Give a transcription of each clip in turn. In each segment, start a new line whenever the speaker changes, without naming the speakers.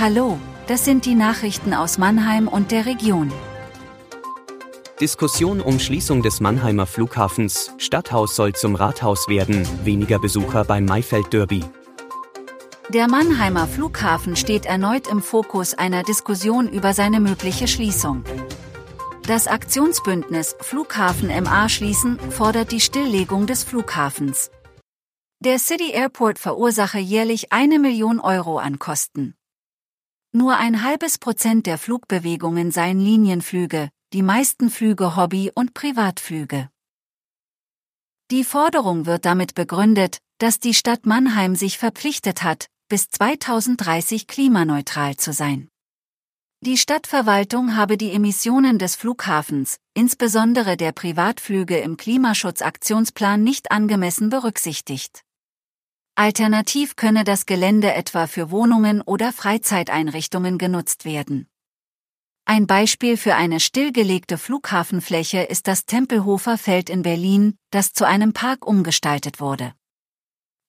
Hallo, das sind die Nachrichten aus Mannheim und der Region.
Diskussion um Schließung des Mannheimer Flughafens, Stadthaus soll zum Rathaus werden, weniger Besucher beim Maifeld Derby.
Der Mannheimer Flughafen steht erneut im Fokus einer Diskussion über seine mögliche Schließung. Das Aktionsbündnis Flughafen MA schließen fordert die Stilllegung des Flughafens. Der City Airport verursache jährlich eine Million Euro an Kosten. Nur ein halbes Prozent der Flugbewegungen seien Linienflüge, die meisten Flüge Hobby- und Privatflüge. Die Forderung wird damit begründet, dass die Stadt Mannheim sich verpflichtet hat, bis 2030 klimaneutral zu sein. Die Stadtverwaltung habe die Emissionen des Flughafens, insbesondere der Privatflüge im Klimaschutzaktionsplan nicht angemessen berücksichtigt. Alternativ könne das Gelände etwa für Wohnungen oder Freizeiteinrichtungen genutzt werden. Ein Beispiel für eine stillgelegte Flughafenfläche ist das Tempelhofer Feld in Berlin, das zu einem Park umgestaltet wurde.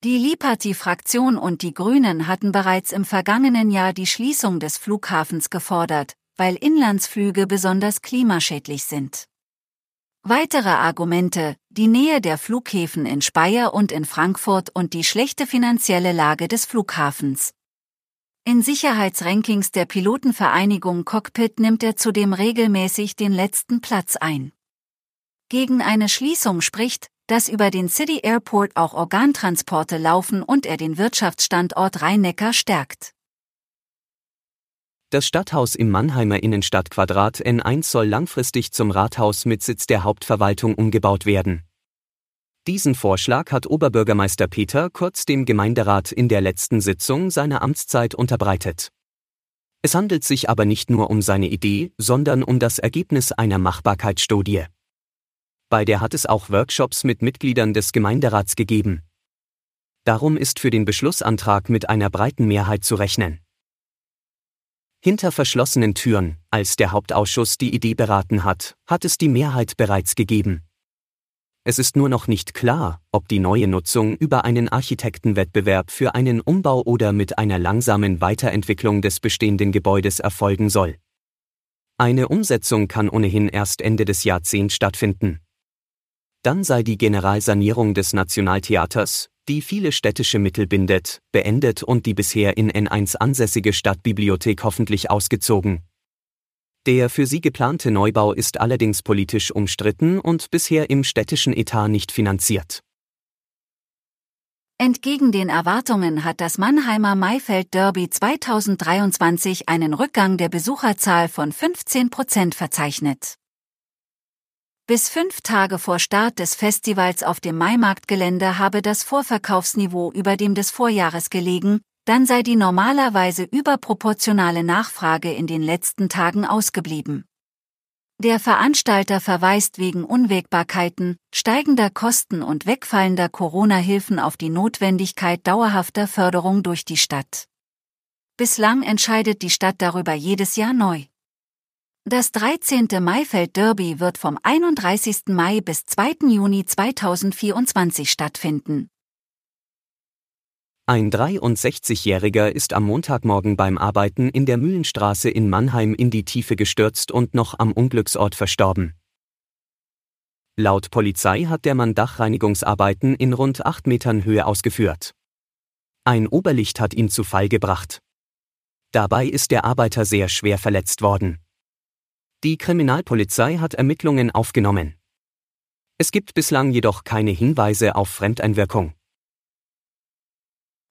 Die Liberty-Fraktion und die Grünen hatten bereits im vergangenen Jahr die Schließung des Flughafens gefordert, weil Inlandsflüge besonders klimaschädlich sind. Weitere Argumente, die Nähe der Flughäfen in Speyer und in Frankfurt und die schlechte finanzielle Lage des Flughafens. In Sicherheitsrankings der Pilotenvereinigung Cockpit nimmt er zudem regelmäßig den letzten Platz ein. Gegen eine Schließung spricht, dass über den City Airport auch Organtransporte laufen und er den Wirtschaftsstandort Rhein-Neckar stärkt.
Das Stadthaus im Mannheimer Innenstadtquadrat N1 soll langfristig zum Rathaus mit Sitz der Hauptverwaltung umgebaut werden. Diesen Vorschlag hat Oberbürgermeister Peter Kurz dem Gemeinderat in der letzten Sitzung seiner Amtszeit unterbreitet. Es handelt sich aber nicht nur um seine Idee, sondern um das Ergebnis einer Machbarkeitsstudie. Bei der hat es auch Workshops mit Mitgliedern des Gemeinderats gegeben. Darum ist für den Beschlussantrag mit einer breiten Mehrheit zu rechnen. Hinter verschlossenen Türen, als der Hauptausschuss die Idee beraten hat, hat es die Mehrheit bereits gegeben. Es ist nur noch nicht klar, ob die neue Nutzung über einen Architektenwettbewerb für einen Umbau oder mit einer langsamen Weiterentwicklung des bestehenden Gebäudes erfolgen soll. Eine Umsetzung kann ohnehin erst Ende des Jahrzehnts stattfinden. Dann sei die Generalsanierung des Nationaltheaters, die viele städtische Mittel bindet, beendet und die bisher in N1 ansässige Stadtbibliothek hoffentlich ausgezogen. Der für sie geplante Neubau ist allerdings politisch umstritten und bisher im städtischen Etat nicht finanziert.
Entgegen den Erwartungen hat das Mannheimer Maifeld Derby 2023 einen Rückgang der Besucherzahl von 15 Prozent verzeichnet. Bis fünf Tage vor Start des Festivals auf dem Maimarktgelände habe das Vorverkaufsniveau über dem des Vorjahres gelegen, dann sei die normalerweise überproportionale Nachfrage in den letzten Tagen ausgeblieben. Der Veranstalter verweist wegen Unwägbarkeiten, steigender Kosten und wegfallender Corona-Hilfen auf die Notwendigkeit dauerhafter Förderung durch die Stadt. Bislang entscheidet die Stadt darüber jedes Jahr neu. Das 13. Maifeld Derby wird vom 31. Mai bis 2. Juni 2024 stattfinden.
Ein 63-Jähriger ist am Montagmorgen beim Arbeiten in der Mühlenstraße in Mannheim in die Tiefe gestürzt und noch am Unglücksort verstorben. Laut Polizei hat der Mann Dachreinigungsarbeiten in rund 8 Metern Höhe ausgeführt. Ein Oberlicht hat ihn zu Fall gebracht. Dabei ist der Arbeiter sehr schwer verletzt worden. Die Kriminalpolizei hat Ermittlungen aufgenommen. Es gibt bislang jedoch keine Hinweise auf Fremdeinwirkung.